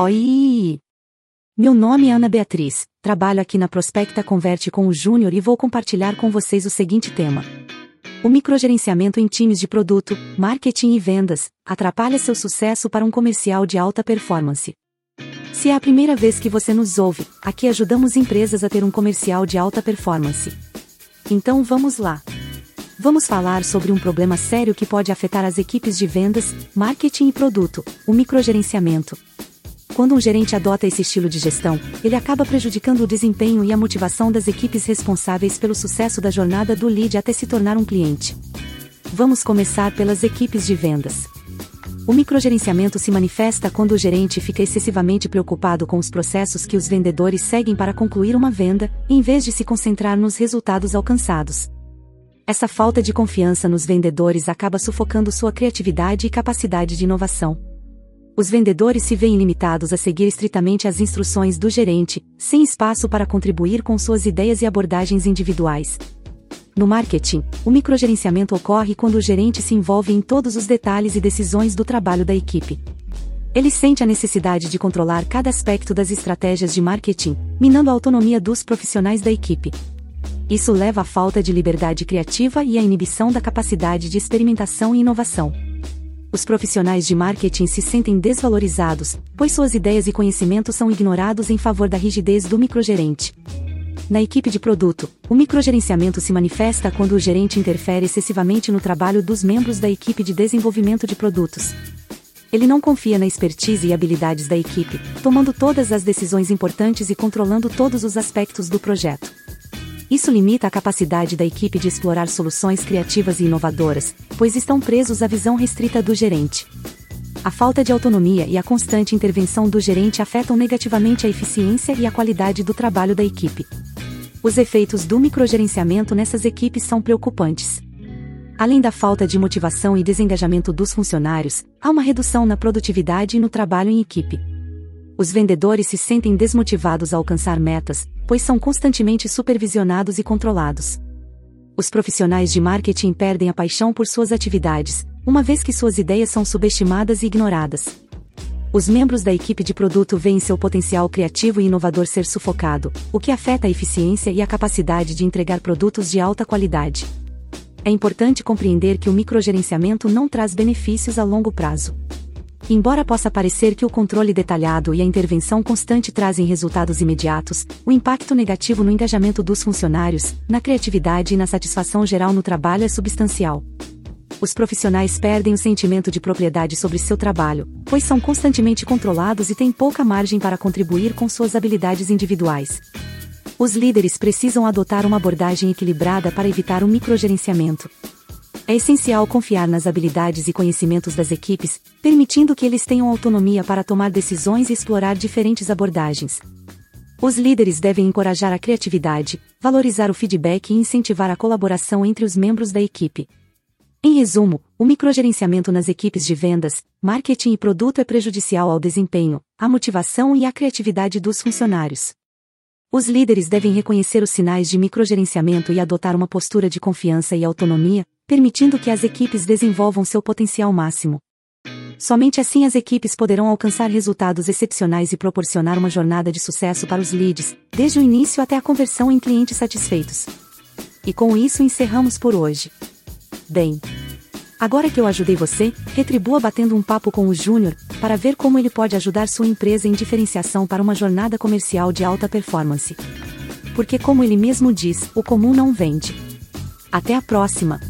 Oi! Meu nome é Ana Beatriz, trabalho aqui na Prospecta Converte com o Júnior e vou compartilhar com vocês o seguinte tema. O microgerenciamento em times de produto, marketing e vendas atrapalha seu sucesso para um comercial de alta performance. Se é a primeira vez que você nos ouve, aqui ajudamos empresas a ter um comercial de alta performance. Então vamos lá. Vamos falar sobre um problema sério que pode afetar as equipes de vendas, marketing e produto, o microgerenciamento. Quando um gerente adota esse estilo de gestão, ele acaba prejudicando o desempenho e a motivação das equipes responsáveis pelo sucesso da jornada do lead até se tornar um cliente. Vamos começar pelas equipes de vendas. O microgerenciamento se manifesta quando o gerente fica excessivamente preocupado com os processos que os vendedores seguem para concluir uma venda, em vez de se concentrar nos resultados alcançados. Essa falta de confiança nos vendedores acaba sufocando sua criatividade e capacidade de inovação. Os vendedores se veem limitados a seguir estritamente as instruções do gerente, sem espaço para contribuir com suas ideias e abordagens individuais, no marketing, o microgerenciamento ocorre quando o gerente se envolve em todos os detalhes e decisões do trabalho da equipe. Ele sente a necessidade de controlar cada aspecto das estratégias de marketing, minando a autonomia dos profissionais da equipe. Isso leva à falta de liberdade criativa e à inibição da capacidade de experimentação e inovação. Os profissionais de marketing se sentem desvalorizados, pois suas ideias e conhecimentos são ignorados em favor da rigidez do microgerente. Na equipe de produto, o microgerenciamento se manifesta quando o gerente interfere excessivamente no trabalho dos membros da equipe de desenvolvimento de produtos. Ele não confia na expertise e habilidades da equipe, tomando todas as decisões importantes e controlando todos os aspectos do projeto. Isso limita a capacidade da equipe de explorar soluções criativas e inovadoras, pois estão presos à visão restrita do gerente. A falta de autonomia e a constante intervenção do gerente afetam negativamente a eficiência e a qualidade do trabalho da equipe. Os efeitos do microgerenciamento nessas equipes são preocupantes. Além da falta de motivação e desengajamento dos funcionários, há uma redução na produtividade e no trabalho em equipe. Os vendedores se sentem desmotivados a alcançar metas, pois são constantemente supervisionados e controlados. Os profissionais de marketing perdem a paixão por suas atividades, uma vez que suas ideias são subestimadas e ignoradas. Os membros da equipe de produto veem seu potencial criativo e inovador ser sufocado, o que afeta a eficiência e a capacidade de entregar produtos de alta qualidade. É importante compreender que o microgerenciamento não traz benefícios a longo prazo. Embora possa parecer que o controle detalhado e a intervenção constante trazem resultados imediatos, o impacto negativo no engajamento dos funcionários, na criatividade e na satisfação geral no trabalho é substancial os profissionais perdem o sentimento de propriedade sobre seu trabalho, pois são constantemente controlados e têm pouca margem para contribuir com suas habilidades individuais. Os líderes precisam adotar uma abordagem equilibrada para evitar o microgerenciamento. É essencial confiar nas habilidades e conhecimentos das equipes, permitindo que eles tenham autonomia para tomar decisões e explorar diferentes abordagens. Os líderes devem encorajar a criatividade, valorizar o feedback e incentivar a colaboração entre os membros da equipe. Em resumo, o microgerenciamento nas equipes de vendas, marketing e produto é prejudicial ao desempenho, à motivação e à criatividade dos funcionários. Os líderes devem reconhecer os sinais de microgerenciamento e adotar uma postura de confiança e autonomia, permitindo que as equipes desenvolvam seu potencial máximo. Somente assim as equipes poderão alcançar resultados excepcionais e proporcionar uma jornada de sucesso para os leads, desde o início até a conversão em clientes satisfeitos. E com isso encerramos por hoje. Bem. Agora que eu ajudei você, retribua batendo um papo com o Júnior, para ver como ele pode ajudar sua empresa em diferenciação para uma jornada comercial de alta performance. Porque, como ele mesmo diz, o comum não vende. Até a próxima!